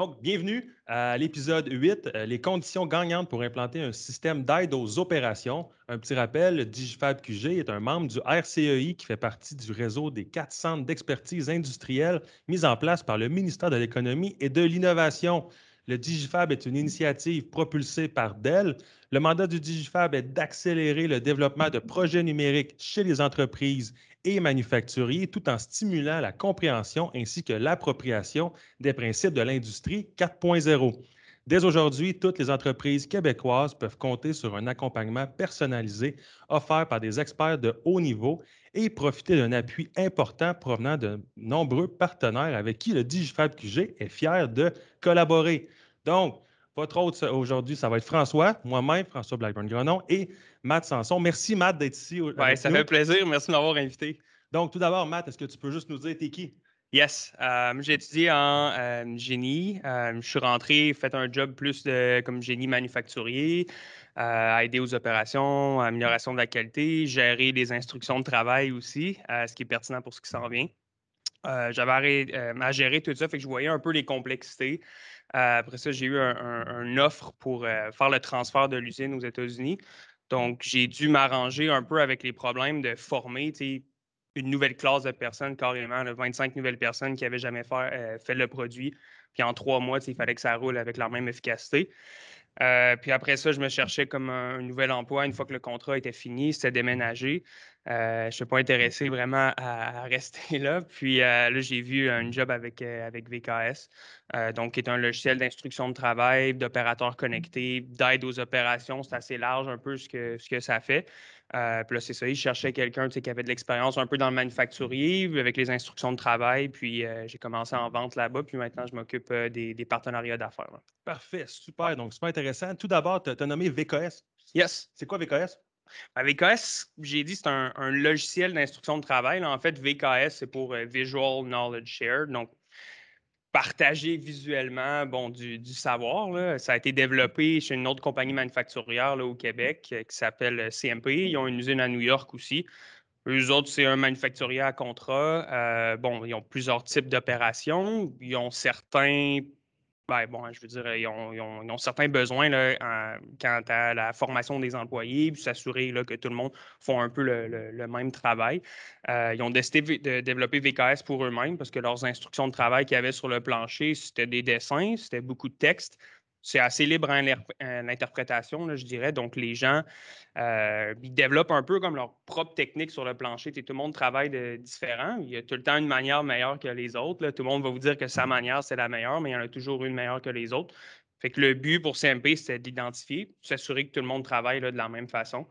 Donc, bienvenue à l'épisode 8, euh, les conditions gagnantes pour implanter un système d'aide aux opérations. Un petit rappel, Digifab QG est un membre du RCEI qui fait partie du réseau des quatre centres d'expertise industrielle mis en place par le ministère de l'Économie et de l'Innovation. Le Digifab est une initiative propulsée par Dell. Le mandat du Digifab est d'accélérer le développement de projets numériques chez les entreprises et manufacturiers tout en stimulant la compréhension ainsi que l'appropriation des principes de l'industrie 4.0. Dès aujourd'hui, toutes les entreprises québécoises peuvent compter sur un accompagnement personnalisé offert par des experts de haut niveau et profiter d'un appui important provenant de nombreux partenaires avec qui le Digifab QG est fier de collaborer. Donc, votre hôte aujourd'hui, ça va être François, moi-même, François Blackburn-Grenon et Matt Sanson. Merci, Matt, d'être ici. Oui, ça fait plaisir. Merci de m'avoir invité. Donc, tout d'abord, Matt, est-ce que tu peux juste nous dire t'es qui? Yes. Euh, j'ai étudié en euh, génie. Euh, je suis rentré, fait un job plus de, comme génie manufacturier, à aider aux opérations, amélioration de la qualité, gérer des instructions de travail aussi, ce qui est pertinent pour ce qui s'en vient. J'avais à gérer tout ça, fait que je voyais un peu les complexités. après ça, j'ai eu un, offre pour faire le transfert de l'usine aux États-Unis. Donc, j'ai dû m'arranger un peu avec les problèmes de former une nouvelle classe de personnes, carrément, 25 nouvelles personnes qui n'avaient jamais fait, fait, le produit. Puis en trois mois, il fallait que ça roule avec la même efficacité. Euh, puis après ça, je me cherchais comme un, nouvel emploi. Une fois que le contrat était fini, c'était déménager. Euh, je ne suis pas intéressé vraiment à, rester là. Puis euh, là, j'ai vu un job avec, avec VKS, donc qui est un logiciel d'instruction de travail, d'opérateurs connectés, d'aide aux opérations. C'est assez large un peu ce que, ce que ça fait. Euh, puis là, c'est ça, il cherchait quelqu'un qui avait de l'expérience un peu dans le manufacturier, avec les instructions de travail. Puis euh, j'ai commencé en vente là-bas. Puis maintenant, je m'occupe euh, des, partenariats d'affaires. Parfait, super. Donc, super intéressant. Tout d'abord, tu as nommé VKS. Yes. C'est quoi VKS? Ben, VKS, j'ai dit, c'est un, logiciel d'instruction de travail. En fait, VKS, c'est pour Visual Knowledge Share. Donc, partager visuellement bon, du, savoir. Ça a été développé chez une autre compagnie manufacturière là, au Québec euh, qui s'appelle euh, CMP. Ils ont une usine à New York aussi. Eux autres, c'est un manufacturier à contrat. Euh, bon, ils ont plusieurs types d'opérations. Ils ont certains ben, bon, je veux dire, ils ont, certains besoins là, quant à la formation des employés, puis s'assurer que tout le monde font un peu le, même travail. Euh, ils ont décidé de développer VKS pour eux-mêmes parce que leurs instructions de travail qu'il y avait sur le plancher, c'était des dessins, c'était beaucoup de texte c'est assez libre à l'interprétation, je dirais. Donc, les gens, euh, ils développent un peu comme leur propre technique sur le plancher. tout le monde travaille de différent. Il y a tout le temps une manière meilleure que les autres. Tout le monde va vous dire que sa manière, c'est la meilleure, mais il y en a toujours une meilleure que les autres. Fait que le but pour CMP, c'est d'identifier, s'assurer que tout le monde travaille de la même façon.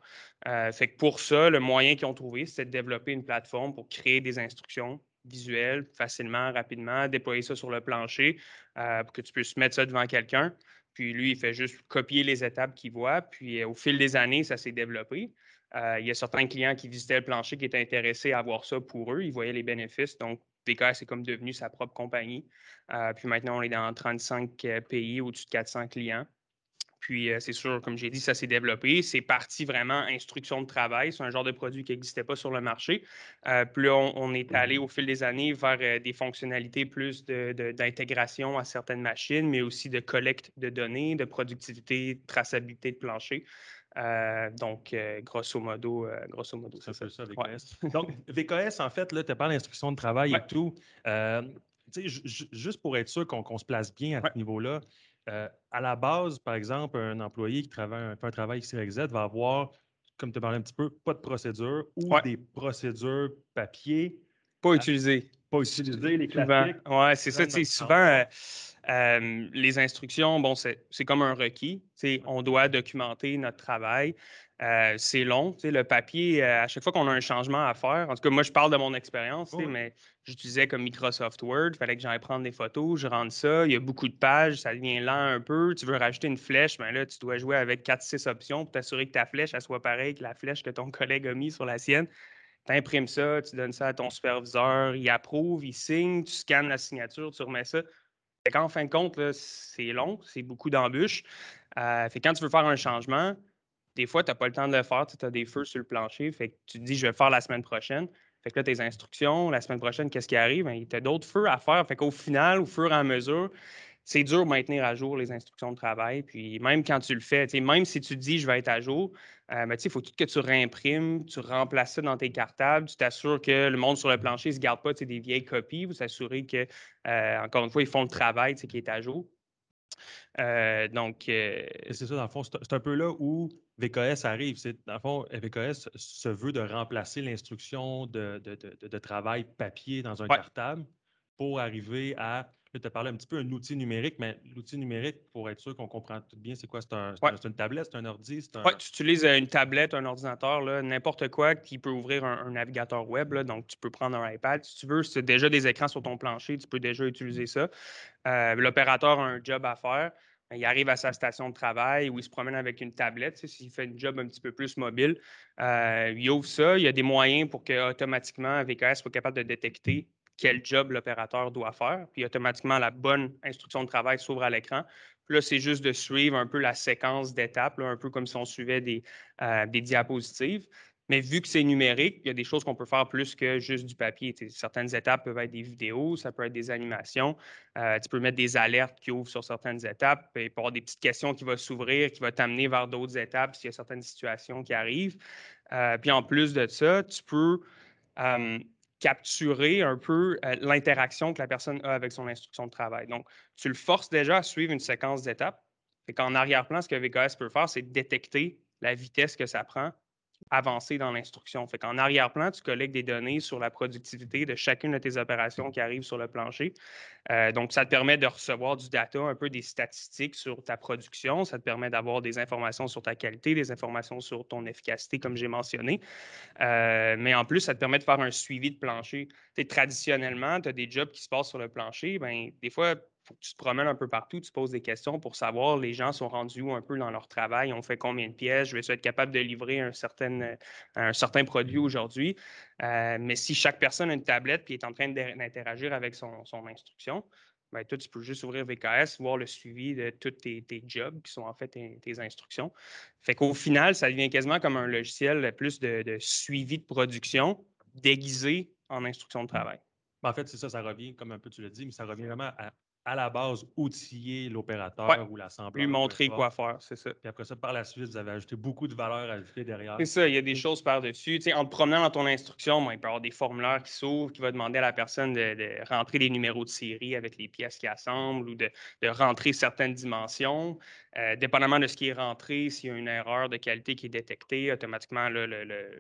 Euh, fait que pour ça, le moyen qu'ils ont trouvé, c'est de développer une plateforme pour créer des instructions visuelles facilement, rapidement, déployer ça sur le plancher euh, pour que tu puisses mettre ça devant quelqu'un. Puis lui, il fait juste copier les étapes qu'il voit. Puis euh, au fil des années, ça s'est développé. Euh, il y a certains clients qui visitaient le plancher qui étaient intéressés à voir ça pour eux. Ils voyaient les bénéfices. Donc, VKS c'est comme devenu sa propre compagnie. Euh, puis maintenant, on est dans 35 pays, au-dessus de 400 clients. Puis, c'est sûr, comme j'ai dit, ça s'est développé. C'est parti vraiment instruction de travail. C'est un genre de produit qui n'existait pas sur le marché. puis on, est allé au fil des années vers des fonctionnalités plus d'intégration à certaines machines, mais aussi de collecte de données, de productivité, de traçabilité de plancher. donc, grosso modo, grosso modo, c'est ça. ça VKS. Donc, VKS, en fait, là, tu parles d'instruction de travail et tout. juste pour être sûr qu'on se place bien à ce niveau-là, euh, à la base, par exemple, un employé qui travaille, fait un travail XYZ va avoir, comme tu parlais un petit peu, pas de procédure ou des procédures papier. Pas utilisées. Pas utilisées, les classiques. Oui, c'est ça. Souvent, euh, euh, les instructions, bon, c'est comme un requis. On doit documenter notre travail. Euh, c'est long. Le papier, euh, à chaque fois qu'on a un changement à faire, en tout cas, moi, je parle de mon expérience, mais j'utilisais comme Microsoft Word. Il fallait que j'aille prendre des photos, je rentre ça. Il y a beaucoup de pages, ça devient lent un peu. Tu veux rajouter une flèche, mais ben là, tu dois jouer avec 4-6 options pour t'assurer que ta flèche elle soit pareille que la flèche que ton collègue a mise sur la sienne. Tu imprimes ça, tu donnes ça à ton superviseur, il approuve, il signe, tu scannes la signature, tu remets ça. En fin de compte, c'est long, c'est beaucoup d'embûches. Euh, fait quand tu veux faire un changement, des fois, tu n'as pas le temps de le faire, tu as des feux sur le plancher, fait que tu te dis, je vais le faire la semaine prochaine. Fait que là, tes instructions, la semaine prochaine, qu'est-ce qui arrive? Ben, tu as d'autres feux à faire. Fait qu'au final, au fur et à mesure, c'est dur de maintenir à jour les instructions de travail. Puis même quand tu le fais, même si tu dis je vais être à jour, euh, ben, il faut que tu réimprimes, tu remplaces ça dans tes cartables, tu t'assures que le monde sur le plancher ne se garde pas des vieilles copies, vous assurez que, euh, encore une fois, ils font le travail qui est à jour. Euh, donc. c'est ça, dans le fond, c'est un peu là où VKS arrive. Dans le fond, VKS se veut de remplacer l'instruction de, de, travail papier dans un cartable pour arriver à tu as parlé un petit peu d'un outil numérique, mais l'outil numérique, pour être sûr qu'on comprend tout bien, c'est quoi? C'est un, une tablette, c'est un ordi? Oui, tu utilises euh, une tablette, un ordinateur, n'importe quoi qui peut ouvrir un, navigateur web. donc, tu peux prendre un iPad. Si tu veux, as déjà des écrans sur ton plancher, tu peux déjà utiliser ça. Euh, l'opérateur a un job à faire. Il arrive à sa station de travail ou il se promène avec une tablette. S'il fait un job un petit peu plus mobile, euh, il ouvre ça. Il y a des moyens pour que automatiquement VKS soit capable de détecter quel job l'opérateur doit faire. Puis automatiquement, la bonne instruction de travail s'ouvre à l'écran. là, c'est juste de suivre un peu la séquence d'étapes, un peu comme si on suivait des, euh, des diapositives. Mais vu que c'est numérique, il y a des choses qu'on peut faire plus que juste du papier. certaines étapes peuvent être des vidéos, ça peut être des animations. Euh, tu peux mettre des alertes qui ouvrent sur certaines étapes. Peut y avoir des petites questions qui vont s'ouvrir, qui vont t'amener vers d'autres étapes s'il y a certaines situations qui arrivent. Euh, puis en plus de ça, tu peux capturer un peu euh, l'interaction que la personne a avec son instruction de travail. Donc, tu le forces déjà à suivre une séquence d'étapes. Et qu'en arrière-plan, ce que VKS peut faire, c'est détecter la vitesse que ça prend avancer dans l'instruction. Fait qu'en arrière-plan, tu collectes des données sur la productivité de chacune de tes opérations qui arrivent sur le plancher. Euh, donc, ça te permet de recevoir du data, un peu des statistiques sur ta production. Ça te permet d'avoir des informations sur ta qualité, des informations sur ton efficacité, comme j'ai mentionné. Euh, mais en plus, ça te permet de faire un suivi de plancher. traditionnellement, tu as des jobs qui se passent sur le plancher. Ben, des fois, faut que tu te promènes un peu partout, tu poses des questions pour savoir les gens sont rendus où un peu dans leur travail, on fait combien de pièces, je vais être capable de livrer un certain, euh, un certain produit aujourd'hui. Euh, mais si chaque personne a une tablette et est en train d'interagir avec son, instruction, ben, toi, tu peux juste ouvrir VKS, voir le suivi de tous tes, jobs qui sont en fait tes, instructions. Fait qu'au final, ça devient quasiment comme un logiciel plus de, de suivi de production déguisé en instruction de travail. Ben, en fait, c'est ça, ça revient, comme un peu tu l'as dit, mais ça revient vraiment à à la base, outiller l'opérateur ou l'assembleur. Lui montrer quoi faire, c'est ça. Puis après ça, par la suite, vous avez ajouté beaucoup de valeur ajoutée derrière. C'est ça, il y a des choses par-dessus. en te promenant dans ton instruction, il peut y avoir des formulaires qui s'ouvrent, qui vont demander à la personne de, rentrer des numéros de série avec les pièces qui assemblent ou de, rentrer certaines dimensions. Euh, dépendamment de ce qui est rentré, s'il y a une erreur de qualité qui est détectée, automatiquement,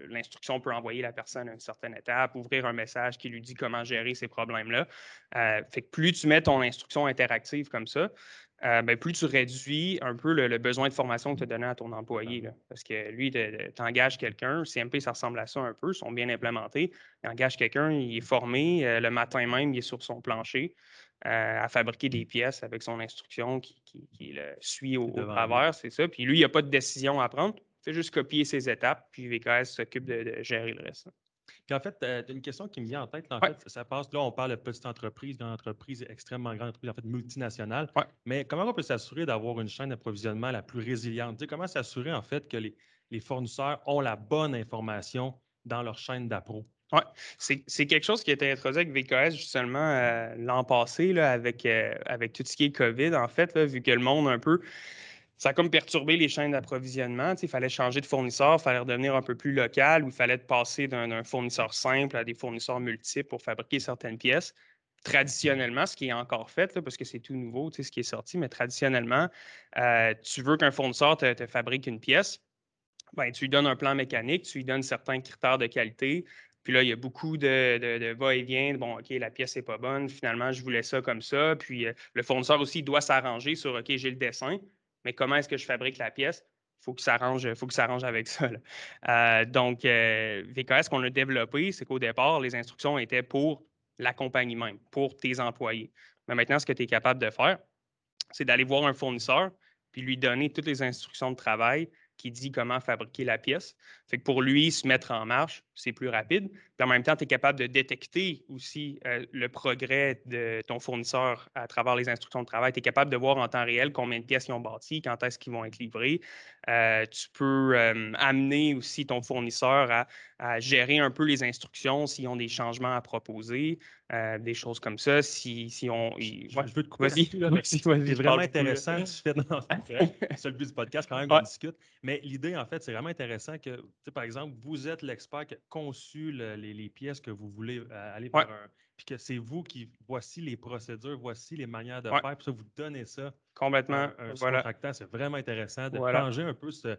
l'instruction peut envoyer la personne à une certaine étape, ouvrir un message qui lui dit comment gérer ces problèmes-là. Euh, fait que plus tu mets ton instruction interactive comme ça, euh, ben, plus tu réduis un peu le, besoin de formation que tu as donné à ton employé. Parce que lui, tu engages quelqu'un, CMP, ça ressemble à ça un peu, ils sont bien implémentés. Il engage quelqu'un, il est formé, le matin même, il est sur son plancher. Euh, à fabriquer des pièces avec son instruction qui, le suit au, travers, c'est ça. Puis lui, il n'y a pas de décision à prendre. Il fait juste copier ses étapes, puis VKS s'occupe de, gérer le reste. Puis en fait, euh, tu as une question qui me vient en tête. en fait, ça passe, là, on parle de petite entreprise, grande entreprise, extrêmement grande entreprise, en fait, multinationale. Mais comment on peut s'assurer d'avoir une chaîne d'approvisionnement la plus résiliente? comment s'assurer, en fait, que les, les fournisseurs ont la bonne information dans leur chaîne d'appro? Oui, c'est quelque chose qui a été introduit avec VKS justement euh, l'an passé là, avec, euh, avec tout ce qui est COVID, en fait, vu que le monde un peu. Ça a comme perturbé les chaînes d'approvisionnement. Il fallait changer de fournisseur, il fallait redevenir un peu plus local, ou il fallait passer d'un fournisseur simple à des fournisseurs multiples pour fabriquer certaines pièces. Traditionnellement, ce qui est encore fait, parce que c'est tout nouveau, ce qui est sorti, mais traditionnellement, euh, tu veux qu'un fournisseur te, fabrique une pièce, ben, tu lui donnes un plan mécanique, tu lui donnes certains critères de qualité, puis là, il y a beaucoup de, va-et-vient. Bon, OK, la pièce n'est pas bonne. Finalement, je voulais ça comme ça. Puis euh, le fournisseur aussi doit s'arranger sur OK, j'ai le dessin, mais comment est-ce que je fabrique la pièce? Il faut qu'il s'arrange, faut s'arrange avec ça. Euh, donc, euh, VKS, qu'on a développé, c'est qu'au départ, les instructions étaient pour la compagnie même, pour tes employés. Mais maintenant, ce que tu es capable de faire, c'est d'aller voir un fournisseur puis lui donner toutes les instructions de travail qui dit comment fabriquer la pièce. Fait que pour lui, se mettre en marche, c'est plus rapide. En même temps, tu es capable de détecter aussi euh, le progrès de ton fournisseur à travers les instructions de travail. Tu es capable de voir en temps réel combien de pièces ils ont bâties, quand est-ce qu'ils vont être livrés. Euh, tu peux euh, amener aussi ton fournisseur à, gérer un peu les instructions s'ils ont des changements à proposer. Euh, des choses comme ça. Si, si on. Je veux te couper. Vas-y, C'est vraiment intéressant. tu fais... c'est le but du podcast, quand même, qu'on discute. Mais l'idée, en fait, c'est vraiment intéressant que, par exemple, vous êtes l'expert qui a conçu les, pièces que vous voulez euh, aller vers un. Puis que c'est vous qui. Voici les procédures, voici les manières de faire. Puis ça, vous donnez ça. Complètement. Un, voilà. C'est vraiment intéressant de changer un peu ce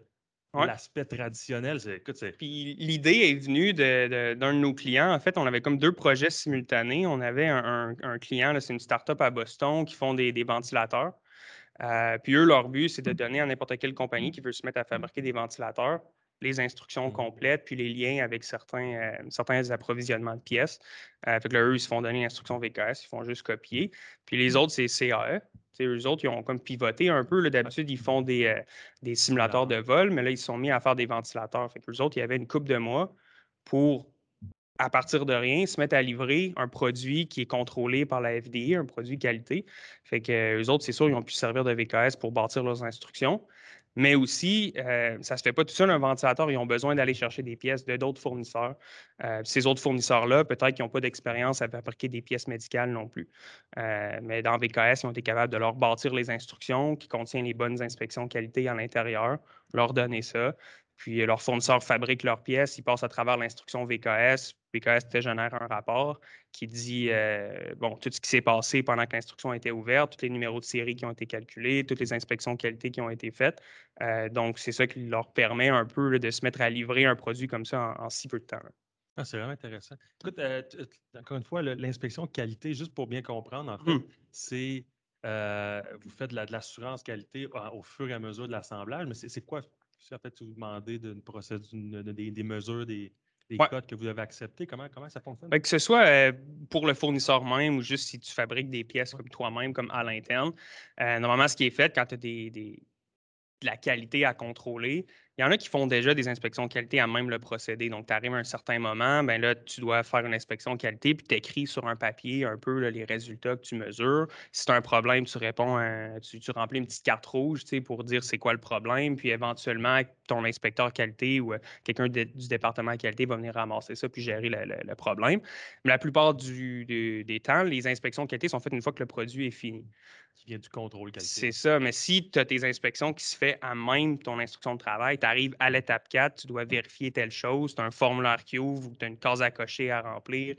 L'aspect traditionnel, c'est. Puis l'idée est venue d'un de, de, nos clients. En fait, on avait comme deux projets simultanés. On avait un, client, c'est une start-up à Boston qui font des, ventilateurs. Euh, puis eux, leur but, c'est de donner à n'importe quelle compagnie qui veut se mettre à fabriquer des ventilateurs les instructions mmh. complètes, puis les liens avec certains, euh, certains approvisionnements de pièces. Euh, fait que là, eux, ils se font donner l'instruction VKS, ils font juste copier. Puis les mmh. autres, c'est CAE. T'sais, eux autres, ils ont comme pivoté un peu. D'habitude, ils font des, euh, des simulateurs de vol, mais là, ils se sont mis à faire des ventilateurs. Fait que les autres, il y avait une coupe de mois pour, à partir de rien, se mettre à livrer un produit qui est contrôlé par la FDA, un produit qualité. Fait que eux autres, c'est sûr, ils ont pu servir de VKS pour bâtir leurs instructions. Mais aussi, euh, ça ne se fait pas tout seul, un ventilateur. Ils ont besoin d'aller chercher des pièces de d'autres fournisseurs. Euh, ces autres fournisseurs-là, peut-être qu'ils n'ont pas d'expérience à fabriquer des pièces médicales non plus. Euh, mais dans VKS, ils ont été capables de leur bâtir les instructions qui contiennent les bonnes inspections qualité à l'intérieur, leur donner ça. Puis leur fournisseur fabrique leurs pièces, ils passent à travers l'instruction VKS. VKS te génère un rapport qui dit euh, bon, tout ce qui s'est passé pendant que l'instruction était ouverte, tous les numéros de série qui ont été calculés, toutes les inspections qualité qui ont été faites. Euh, donc, c'est ça qui leur permet un peu de se mettre à livrer un produit comme ça en, si peu de temps. Ah, c'est vraiment intéressant. Écoute, euh, encore une fois, l'inspection qualité, juste pour bien comprendre, en fait, mmh. c'est vous faites de l'assurance qualité au fur et à mesure de l'assemblage, mais c'est quoi en fait, vous demandez d'une procédure, des, mesures, des, codes que vous avez acceptés. Comment, comment ça fonctionne? Que ce soit euh, pour le fournisseur même ou juste si tu fabriques des pièces comme toi-même, comme à l'interne. Euh, normalement, ce qui est fait quand tu as des, de la qualité à contrôler, il y en a qui font déjà des inspections de qualité à même le procédé. Donc, tu arrives à un certain moment, ben là, tu dois faire une inspection de qualité, puis tu écris sur un papier un peu les résultats que tu mesures. Si tu as un problème, tu réponds, tu, remplis une petite carte rouge pour dire c'est quoi le problème, puis éventuellement, ton inspecteur qualité ou euh, quelqu'un du département qualité va venir ramasser ça puis gérer le, problème. Mais la plupart du, des temps, les inspections de qualité sont faites une fois que le produit est fini. Qui vient du contrôle qualité. C'est ça, mais si tu as tes inspections qui se fait à même ton instruction de travail, tu arrives à l'étape 4, tu dois vérifier telle chose, tu as un formulaire qui ouvre ou tu as une case à cocher à remplir,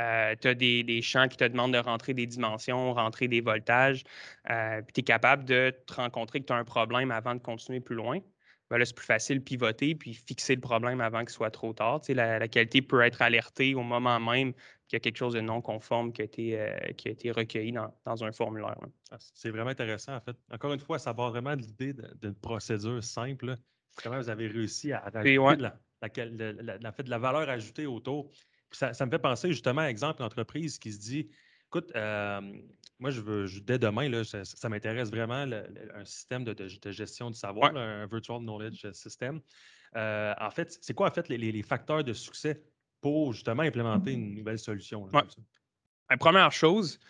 euh, tu as des, champs qui te demandent de rentrer des dimensions, rentrer des voltages, euh, puis tu es capable de te rencontrer que tu as un problème avant de continuer plus loin. Ben là, c'est plus facile de pivoter puis fixer le problème avant qu'il soit trop tard. la, la, qualité peut être alertée au moment même qu'il y a quelque chose de non conforme qui a été, euh, qui a été recueilli dans, un formulaire. Ah, c'est vraiment intéressant, en fait. Encore une fois, ça part vraiment de l'idée d'une procédure simple. Comment vous avez réussi à ajouter la, la, fait, de la valeur ajoutée autour? ça, me fait penser justement à exemple d'entreprise qui se dit écoute, euh, moi, je veux, dès demain, là, ça, m'intéresse vraiment un système de, gestion du savoir, un Virtual Knowledge System. Euh, en fait, c'est quoi en fait les, facteurs de succès pour justement implémenter une nouvelle solution? La première chose,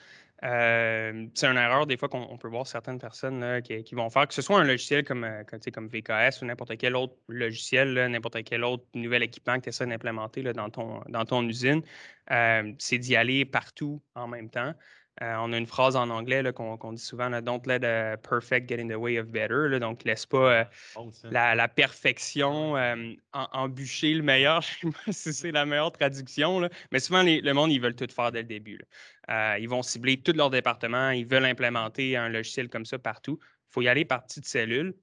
euh, c'est une erreur des fois qu'on peut voir certaines personnes qui, vont faire, que ce soit un logiciel comme, euh, VKS ou n'importe quel autre logiciel, n'importe quel autre nouvel équipement que tu essaies d'implémenter dans ton, usine, euh, c'est d'y aller partout en même temps. Euh, on a une phrase en anglais qu'on dit souvent Don't let a perfect get in the way of better. donc, laisse pas euh, la, perfection euh, embûcher le meilleur. Je ne sais pas si c'est la meilleure traduction. Mais souvent, le monde, ils veulent tout faire dès le début. ils vont cibler tout leur département. Ils veulent implémenter un logiciel comme ça partout. Il faut y aller par petites cellules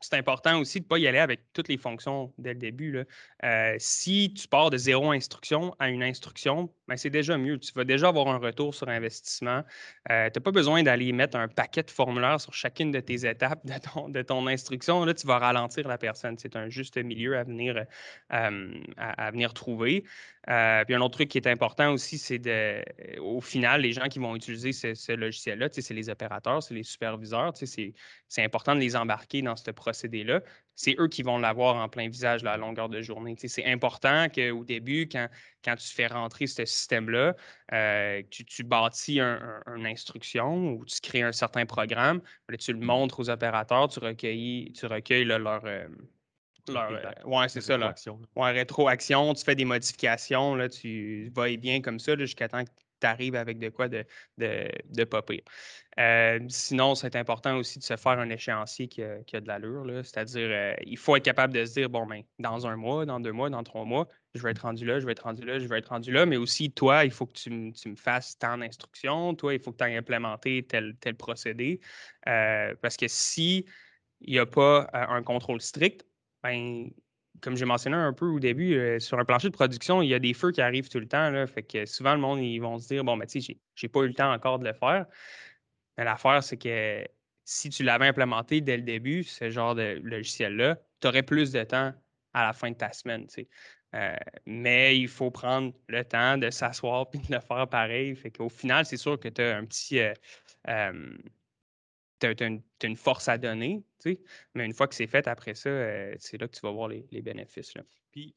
c'est important aussi de ne pas y aller avec toutes les fonctions dès le début. Euh, si tu pars de zéro instruction à une instruction, c'est déjà mieux. Tu vas déjà avoir un retour sur investissement. Euh, tu n'as pas besoin d'aller mettre un paquet de formulaires sur chacune de tes étapes de ton, instruction. Là, tu vas ralentir la personne. C'est un juste milieu à venir, euh, à, venir trouver. puis un autre truc qui est important aussi, c'est de, au final, les gens qui vont utiliser ce, logiciel-là, c'est les opérateurs, c'est les superviseurs. C'est important de les embarquer dans ce procédé-là c'est eux qui vont l'avoir en plein visage à la longueur de journée. c'est important qu'au début, quand, quand tu fais rentrer ce système-là, euh, tu, tu, bâtis une instruction ou tu crées un certain programme, tu le montres aux opérateurs, tu recueilles, tu recueilles leur. Euh, leur euh, ouais, c'est ça. Là. Ouais, rétroaction, tu fais des modifications, là, tu vas bien comme ça jusqu'à temps que tu arrives avec de quoi de, de, de euh, sinon, c'est important aussi de se faire un échéancier qui a, de l'allure. C'est-à-dire, euh, il faut être capable de se dire, bon, ben, dans un mois, dans deux mois, dans trois mois, je vais être rendu là, je vais être rendu là, je vais être rendu là. Mais aussi, toi, il faut que tu, me fasses tant d'instructions. Toi, il faut que tu aies implémenté tel, tel procédé. Euh, parce que si il n'y a pas un contrôle strict, ben, comme j'ai mentionné un peu au début, euh, sur un plancher de production, il y a des feux qui arrivent tout le temps. Fait que souvent, le monde, ils vont se dire Bon, ben, tu sais, j'ai pas eu le temps encore de le faire. Mais l'affaire, c'est que si tu l'avais implémenté dès le début, ce genre de logiciel-là, tu aurais plus de temps à la fin de ta semaine. Euh, mais il faut prendre le temps de s'asseoir et de le faire pareil. Fait qu'au final, c'est sûr que tu as un petit. Euh, tu as, une force à donner, mais une fois que c'est fait après ça, euh, c'est là que tu vas voir les, bénéfices. Là. Puis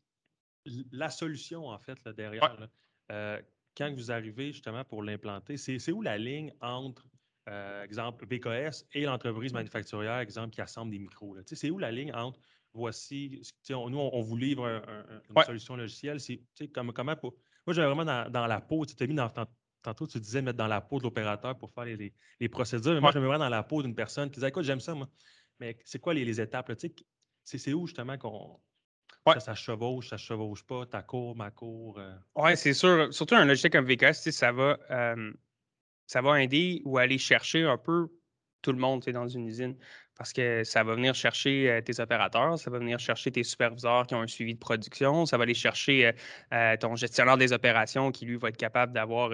la solution, en fait, là, derrière, euh, quand vous arrivez justement pour l'implanter, c'est où la ligne entre, euh, exemple, BKS et l'entreprise manufacturière, exemple, qui assemble des micros? C'est où la ligne entre voici, nous, on, vous livre une solution logicielle, c'est comme, comment pour. Moi, j'ai vraiment dans, la peau, tu t'es mis dans, tantôt, tu disais mettre dans la peau de l'opérateur pour faire les, procédures. Mais moi, je me mets dans la peau d'une personne qui disait Écoute, j'aime ça, moi. Mais c'est quoi les, étapes? C'est où justement qu'on. Ça, ça chevauche, ça chevauche pas, ta cour, ma cour. Euh? Oui, c'est sûr. Surtout un logiciel comme VKS, ça va, euh, ça va aider ou aller chercher un peu tout le monde dans une usine parce que ça va venir chercher euh, tes opérateurs, ça va venir chercher tes superviseurs qui ont un suivi de production, ça va aller chercher euh, euh, ton gestionnaire des opérations qui, lui, va être capable d'avoir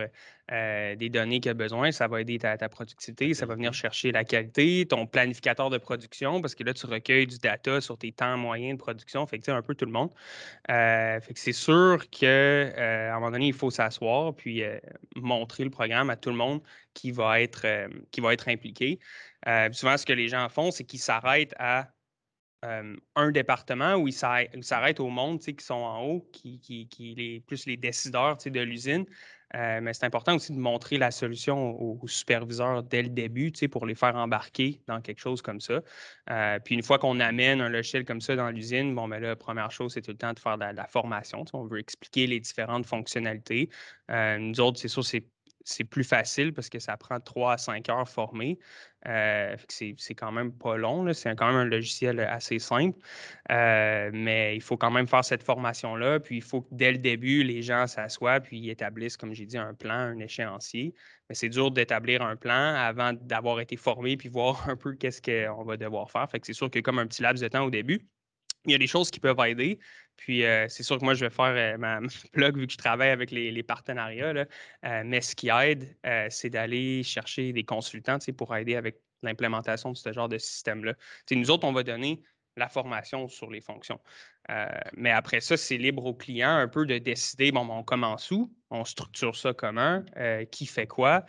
des données qu'il a besoin, ça va aider ta, productivité, ça va venir chercher la qualité, ton planificateur de production, parce que là, tu recueilles du data sur tes temps moyens de production, fait que un peu tout le monde. fait que c'est sûr qu'à un moment donné, il faut s'asseoir puis montrer le programme à tout le monde qui va être, qui va être impliqué. Euh, souvent, ce que les gens font, c'est qu'ils s'arrêtent à euh, un département où ils s'arrêtent au monde qui sont en haut, qui, qui, les, plus les décideurs de l'usine. Euh, mais c'est important aussi de montrer la solution aux, superviseurs dès le début pour les faire embarquer dans quelque chose comme ça. puis une fois qu'on amène un logiciel comme ça dans l'usine, bon, mais ben là, première chose, c'est tout le temps de faire de la, formation. On veut expliquer les différentes fonctionnalités. nous autres, c'est sûr, c'est c'est plus facile parce que ça prend 3 à 5 heures formées. Euh, c'est quand même pas long. C'est quand même un logiciel assez simple. Euh, mais il faut quand même faire cette formation-là. Puis il faut que dès le début, les gens s'assoient puis établissent, comme j'ai dit, un plan, un échéancier. Mais c'est dur d'établir un plan avant d'avoir été formé puis voir un peu qu'est-ce qu'on va devoir faire. Fait que c'est sûr que comme un petit laps de temps au début, il y a des choses qui peuvent aider. Puis euh, c'est sûr que moi, je vais faire euh, ma, plug vu que je travaille avec les, partenariats. Euh, mais ce qui aide, c'est d'aller chercher des consultants pour aider avec l'implémentation de ce genre de système-là. Nous autres, on va donner la formation sur les fonctions. Mais après ça, c'est libre au client un peu de décider, bon, on commence où, on structure ça comment, qui fait quoi?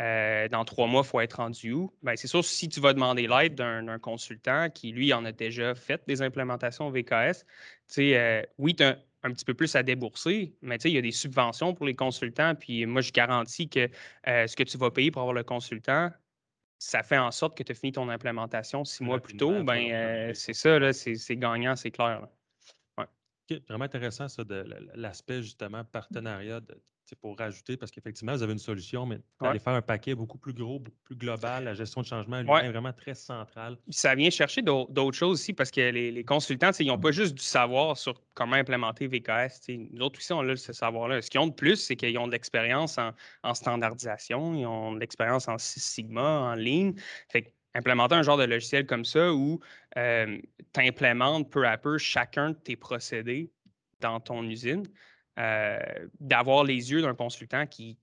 Euh, dans trois mois, il faut être rendu où? Ben, c'est sûr, si tu vas demander l'aide d'un consultant qui, lui, en a déjà fait des implémentations VKS, euh, oui, tu as un petit peu plus à débourser, mais il y a des subventions pour les consultants. Puis moi, je garantis que euh, ce que tu vas payer pour avoir le consultant, ça fait en sorte que tu as fini ton implémentation six mois plus tôt. Ben, c'est ça, c'est gagnant, c'est clair. Vraiment intéressant, ça, de l'aspect justement partenariat de, pour rajouter, parce qu'effectivement, vous avez une solution, mais d'aller faire un paquet beaucoup plus gros, beaucoup plus global, la gestion de changement est vraiment très centrale. Ça vient chercher d'autres choses aussi, parce que les, consultants, ils n'ont pas juste du savoir sur comment implémenter VKS. Nous autres aussi, on a ce savoir-là. Ce qu'ils ont de plus, c'est qu'ils ont de l'expérience en, standardisation, ils ont de l'expérience en Six Sigma, en ligne. Fait implémenter un genre de logiciel comme ça où euh, tu implémentes peu à peu chacun de tes procédés dans ton usine, euh, d'avoir les yeux d'un consultant qui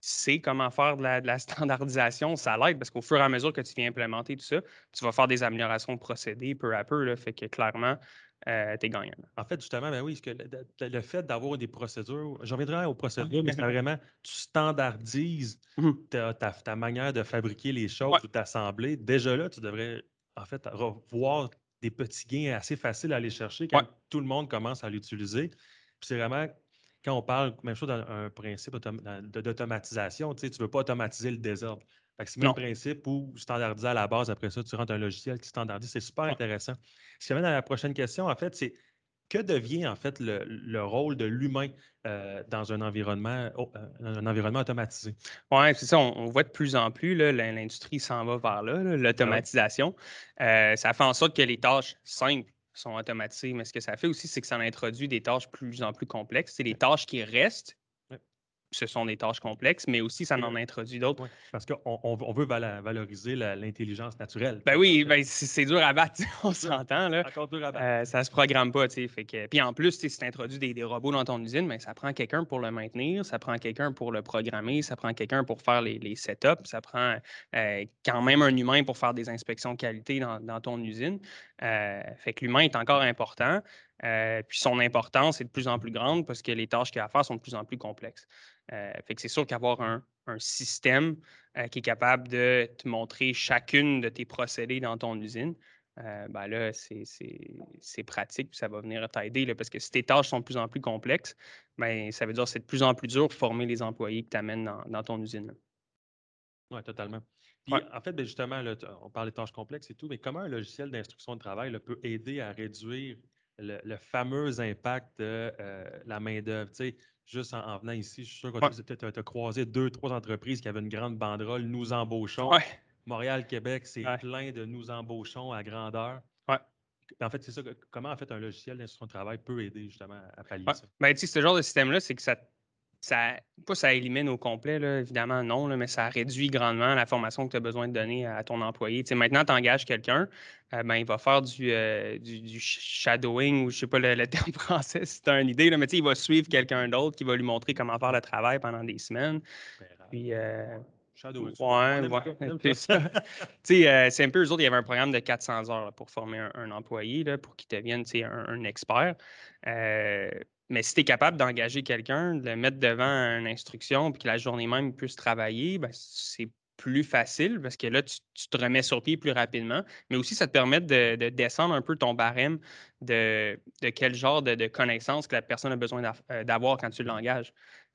sait comment faire de la, standardisation, ça l'aide parce qu'au fur et à mesure que tu viens implémenter tout ça, tu vas faire des améliorations de procédés peu à peu. Fait que clairement, euh, tu es gagnant. En fait, justement, ben oui, que le, fait d'avoir des procédures, j'en reviendrai aux procédures, mais c'est vraiment, tu standardises mmh ta, manière de fabriquer les choses ou d'assembler. Déjà là, tu devrais, en fait, revoir des petits gains assez faciles à aller chercher quand tout le monde commence à l'utiliser. c'est vraiment quand on parle, même chose d'un principe d'automatisation, tu ne veux pas automatiser le désordre. C'est le même principe où standardiser à la base, après ça, tu rentres un logiciel qui standardise. C'est super intéressant. Ce qui amène à la prochaine question, en fait, c'est que devient en fait le, rôle de l'humain euh, dans un environnement, euh, un environnement automatisé? Oui, c'est ça. On, voit de plus en plus, l'industrie s'en va vers là, ah l'automatisation. ça fait en sorte que les tâches simples sont automatisées, mais ce que ça fait aussi, c'est que ça introduit des tâches plus en plus complexes. C'est les tâches qui restent ce sont des tâches complexes, mais aussi ça en introduit d'autres. parce qu'on on veut valoriser l'intelligence naturelle. Ben oui, ben c'est dur à battre, on s'entend. Là. Encore dur à battre. Euh, ça se programme pas. Fait que... Puis en plus, si tu introduis des, robots dans ton usine, ben, ça prend quelqu'un pour le maintenir, ça prend quelqu'un pour le programmer, ça prend quelqu'un pour faire les, les, setups, ça prend euh, quand même un humain pour faire des inspections qualité dans, dans ton usine. Euh, fait que l'humain est encore important. Puis son importance est de plus en plus grande parce que les tâches qu'il a à faire sont de plus en plus complexes. Euh, fait que c'est sûr qu'avoir un, système euh, qui est capable de te montrer chacune de tes procédés dans ton usine, euh, ben là, c'est pratique, puis ça va venir t'aider, parce que si tes tâches sont de plus en plus complexes, ben, ça veut dire que c'est de plus en plus dur de former les employés que tu amènes dans, ton usine. Oui, totalement. En fait, ben, justement, on parle des tâches complexes et tout, mais comment un logiciel d'instruction de travail peut aider à réduire le, fameux impact de la main-d'œuvre? juste en, venant ici, je suis sûr que tu as, croisé deux, trois entreprises qui avaient une grande banderole Nous embauchons. Montréal, Québec, c'est plein de nous embauchons à grandeur. En fait, c'est ça. Comment en fait un logiciel d'instruction de travail peut aider justement à pallier ça? Ben, ce genre de système-là, c'est que ça ça, pas ça élimine au complet, là, évidemment, non, mais ça réduit grandement la formation que tu as besoin de donner à ton employé. maintenant, tu engages quelqu'un, euh, ben, il va faire du, euh, du, shadowing, ou je ne sais pas le, terme français si tu as une idée, là, mais il va suivre quelqu'un d'autre qui va lui montrer comment faire le travail pendant des semaines. Puis, euh, Shadow. Ouais, ouais. c'est un peu eux autres, il y avait un programme de 400 heures pour former un, employé, là, pour qu'il devienne un, un expert. Mais si tu es capable d'engager quelqu'un, de le mettre devant une instruction, puis que la journée même puisse travailler, ben, c'est plus facile parce que là, tu, te remets sur pied plus rapidement. Mais aussi, ça te permet de, descendre un peu ton barème de, quel genre de, connaissances que la personne a besoin euh, d'avoir quand tu l'engages.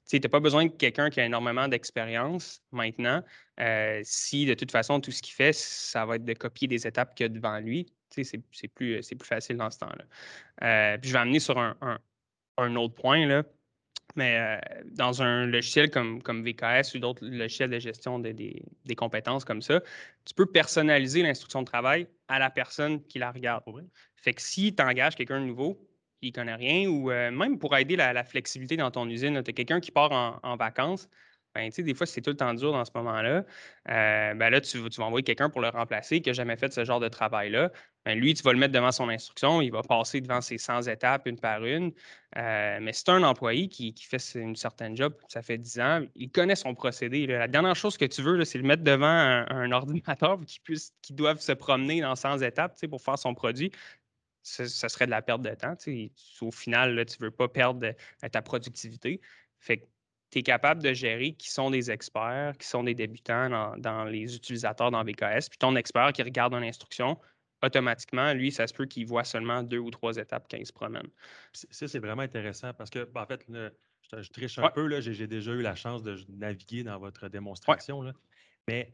Tu n'as pas besoin de quelqu'un qui a énormément d'expérience maintenant. Euh, si de toute façon, tout ce qu'il fait, ça va être de copier des étapes qu'il y a devant lui, c'est plus, plus facile dans ce temps-là. Euh, puis je vais amener sur un, un autre point, là. Mais euh, dans un logiciel comme, comme VKS ou d'autres logiciels de gestion des, compétences comme ça, tu peux personnaliser l'instruction de travail à la personne qui la regarde. Fait que si tu engages quelqu'un de nouveau, qui ne connaît rien, ou euh, même pour aider la, flexibilité dans ton usine, tu as quelqu'un qui part en, en vacances, ben, des fois, c'est tout le temps dur dans ce moment-là. Euh, ben là, tu, vas envoyer quelqu'un pour le remplacer qui n'a jamais fait ce genre de travail-là. Ben, lui, tu vas le mettre devant son instruction, il va passer devant ses 100 étapes une par une. Euh, mais c'est un employé qui, fait une certaine job, ça fait 10 ans, il connaît son procédé. La dernière chose que tu veux, c'est le mettre devant un, ordinateur qui, puisse, qui se promener dans 100 étapes pour faire son produit. Ce, serait de la perte de temps. Au final, tu ne veux pas perdre ta productivité. Fait que tu es capable de gérer qui sont des experts, qui sont des débutants dans, les utilisateurs dans VKS. Puis ton expert qui regarde une instruction, automatiquement, lui, ça se peut qu'il voit seulement deux ou trois étapes quand il se promène. Ça, c'est vraiment intéressant parce que, ben, en fait, je, triche un peu, j'ai déjà eu la chance de naviguer dans votre démonstration. Là. Mais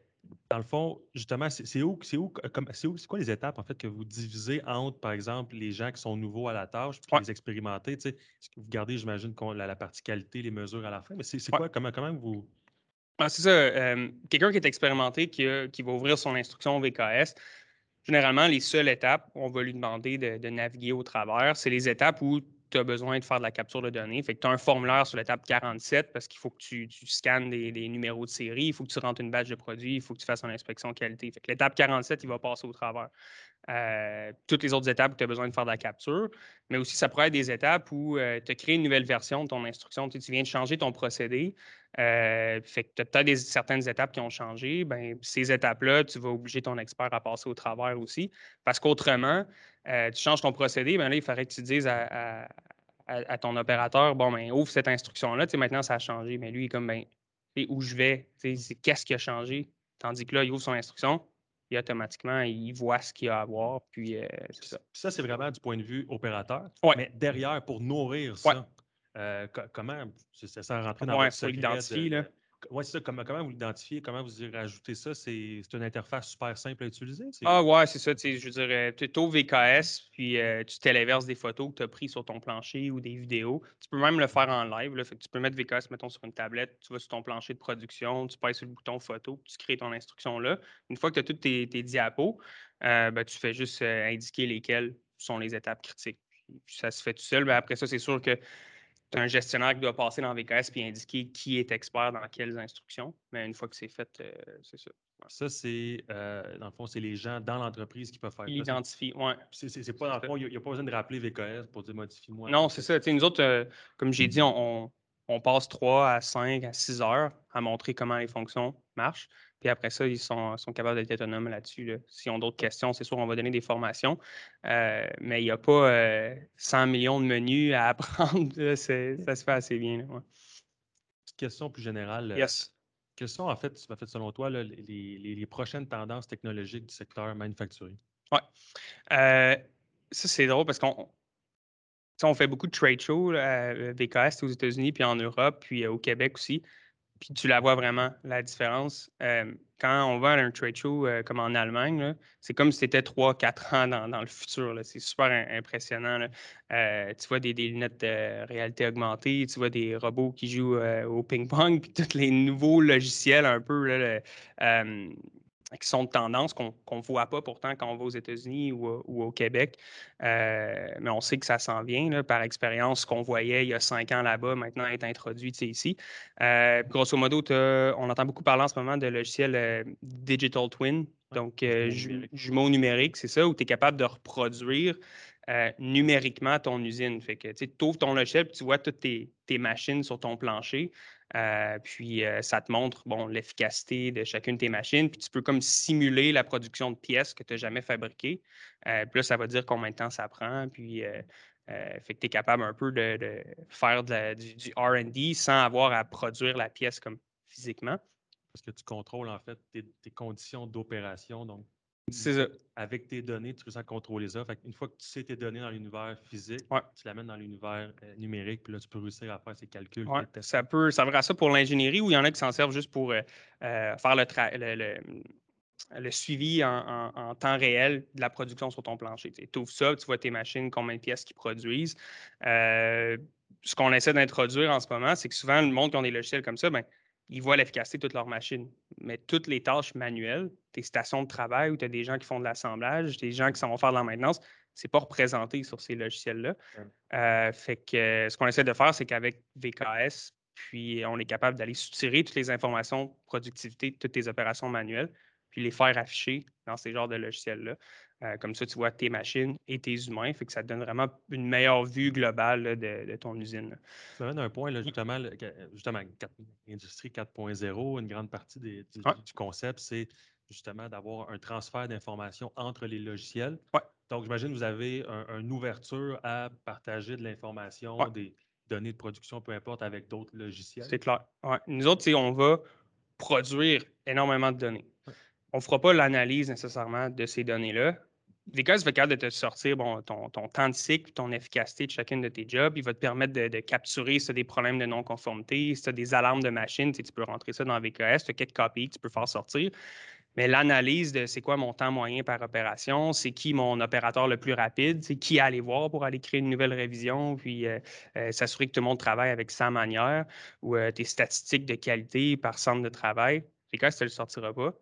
dans le fond, justement, c'est où, c'est où, c'est quoi les étapes en fait que vous divisez entre, par exemple, les gens qui sont nouveaux à la tâche, puis les expérimenter, tu sais, vous gardez, j'imagine, la, la, partie qualité, les mesures à la fin, mais c'est, quoi, comment, comment vous... Ah, c'est ça. Euh, quelqu'un qui est expérimenté, qui, qui, va ouvrir son instruction VKS, généralement, les seules étapes où on va lui demander de, naviguer au travers, c'est les étapes où tu as besoin de faire de la capture de données. Fait que tu as un formulaire sur l'étape 47 parce qu'il faut que tu, scannes des, numéros de série, il faut que tu rentres une badge de produit, il faut que tu fasses une inspection qualité. Fait que l'étape 47, il va passer au travers. Euh, toutes les autres étapes où tu as besoin de faire de la capture, mais aussi ça pourrait être des étapes où euh, tu as créé une nouvelle version de ton instruction. Tu, viens de changer ton procédé. Euh, fait que tu as peut-être certaines étapes qui ont changé. Ben, ces étapes-là, tu vas obliger ton expert à passer au travers aussi. Parce qu'autrement, tu changes ton procédé, ben là, il faudrait que tu dises à, ton opérateur bon, ben, ouvre cette instruction-là. Maintenant, ça a changé. Mais lui, il est comme ben, où je vais, qu'est-ce qui a changé? Tandis que là, il ouvre son instruction, et automatiquement, il voit ce qu'il y a à voir. Puis, euh, ça. ça c'est vraiment du point de vue opérateur. Mais derrière, pour nourrir ça, euh, comment, c'est ça rentrer dans ouais, l'identifier, ouais, c'est ça. Comment, comment vous l'identifiez? Comment vous y rajoutez ça? C'est une interface super simple à utiliser? Ah ouais, c'est ça. Je dirais, tu es au VKS, puis euh, tu téléverses des photos que tu as prises sur ton plancher ou des vidéos. Tu peux même le faire en live. Là, fait que tu peux mettre VKS, mettons, sur une tablette, tu vas sur ton plancher de production, tu passes sur le bouton photo, tu crées ton instruction là. Une fois que tu as toutes tes, diapos, euh, ben, tu fais juste euh, indiquer lesquelles sont les étapes critiques. Puis, ça se fait tout seul. Ben, après ça, c'est sûr que tu as un gestionnaire qui doit passer dans VKS et indiquer qui est expert dans quelles instructions. Mais une fois que c'est fait, euh, c'est ça. Ça, c'est, euh, dans le fond, c'est les gens dans l'entreprise qui peuvent faire ça. Ils oui. C'est pas, dans le fond, il n'y a, pas besoin de rappeler VKS pour dire modifie-moi. Non, c'est ça. nous autres, euh, comme j'ai dit, on, on, passe 3 à 5 à 6 heures à montrer comment les fonctions marchent. Puis après ça, ils sont, capables d'être autonomes là-dessus. S'ils ont d'autres questions, c'est sûr, on va donner des formations. Euh, mais il n'y a pas 100 euh, millions de menus à apprendre. ça se fait assez bien. Question plus générale. Euh, yes. Quelles sont, en fait, fait selon toi, les, prochaines tendances technologiques du secteur manufacturier? Oui. ça, c'est drôle parce qu'on on fait beaucoup de trade shows à VKS aux États-Unis, puis en Europe, puis au Québec aussi. Puis tu la vois vraiment, la différence. Quand on va à un trade show comme en Allemagne, c'est comme si c'était 3-4 ans dans, le futur. C'est super impressionnant. Tu vois des, lunettes de réalité augmentée, tu vois des robots qui jouent au ping-pong, puis tous les nouveaux logiciels un peu qui sont de tendance qu'on ne voit pas pourtant quand on va aux États-Unis ou, au Québec. Euh, mais on sait que ça s'en vient. par expérience, ce qu'on voyait il y a cinq ans là-bas, maintenant est introduit ici. Euh, grosso modo, on entend beaucoup parler en ce moment de logiciels euh, Digital Twin, donc jumeaux numériques, c'est ça, où tu es capable de reproduire numériquement ton usine. Fait que tu ouvres ton logiciel et tu vois toutes tes, tes, machines sur ton plancher. Euh, puis euh, ça te montre bon, l'efficacité de chacune de tes machines. Puis tu peux comme simuler la production de pièces que tu n'as jamais fabriquées. Euh, puis là, ça va dire combien de temps ça prend. Puis fait que tu es capable un peu de, faire du, RD sans avoir à produire la pièce comme physiquement. Parce que tu contrôles en fait tes conditions d'opération. Donc, c'est ça. Avec tes données, tu peux ça contrôler ça. une fois que tu sais tes données dans l'univers physique, tu l'amènes dans l'univers euh, numérique, puis là, tu peux réussir à faire ces calculs. Ça peut servir à ça pour l'ingénierie ou il y en a qui s'en servent juste pour euh, euh, faire le, le, suivi en, temps réel de la production sur ton plancher. Tu ouvres ça, tu vois tes machines, combien de pièces qui produisent. ce qu'on essaie d'introduire en ce moment, c'est que souvent, le monde qui ont des logiciels comme ça, ben, ils voient l'efficacité de toutes leurs machines. Mais toutes les tâches manuelles, tes stations de travail où tu as des gens qui font de l'assemblage, des gens qui s'en vont faire de la maintenance, c'est pas représenté sur ces logiciels-là. Euh, fait que ce qu'on essaie de faire, c'est qu'avec VKS, puis on est capable d'aller soutirer toutes les informations productivité de toutes tes opérations manuelles, puis les faire afficher dans ces genres de logiciels-là. Euh, comme ça, tu vois tes machines et tes humains. Fait que ça te donne vraiment une meilleure vue globale de, ton usine. Ça donne un point, justement, justement Industrie 4.0, une grande partie du, concept, c'est justement d'avoir un transfert d'informations entre les logiciels. Donc, j'imagine que vous avez une ouverture à partager de l'information, des données de production, peu importe, avec d'autres logiciels. C'est clair. Nous autres, on va produire énormément de données. On ne fera pas l'analyse nécessairement de ces données-là, VKS va capable de te sortir ton, temps de cycle, ton efficacité de chacune de tes jobs. Il va te permettre de, capturer si tu as des problèmes de non-conformité, si tu as des alarmes de machine, tu, peux rentrer ça dans VKS, tu as quelques copies que tu peux faire sortir. Mais l'analyse de c'est quoi mon temps moyen par opération, c'est qui mon opérateur le plus rapide, c'est qui aller voir pour aller créer une nouvelle révision, puis euh, euh, s'assurer que tout le monde travaille avec sa manière, ou euh, tes statistiques de qualité par centre de travail. VKS, tu ne le sortiras pas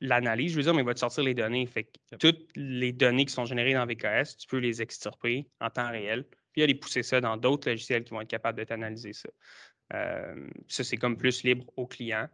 l'analyse, je veux dire, mais il va te sortir les données. Fait toutes les données qui sont générées dans VKS, tu peux les extirper en temps réel, puis aller pousser ça dans d'autres logiciels qui vont être capables de t'analyser ça. Euh, ça, c'est comme plus libre au client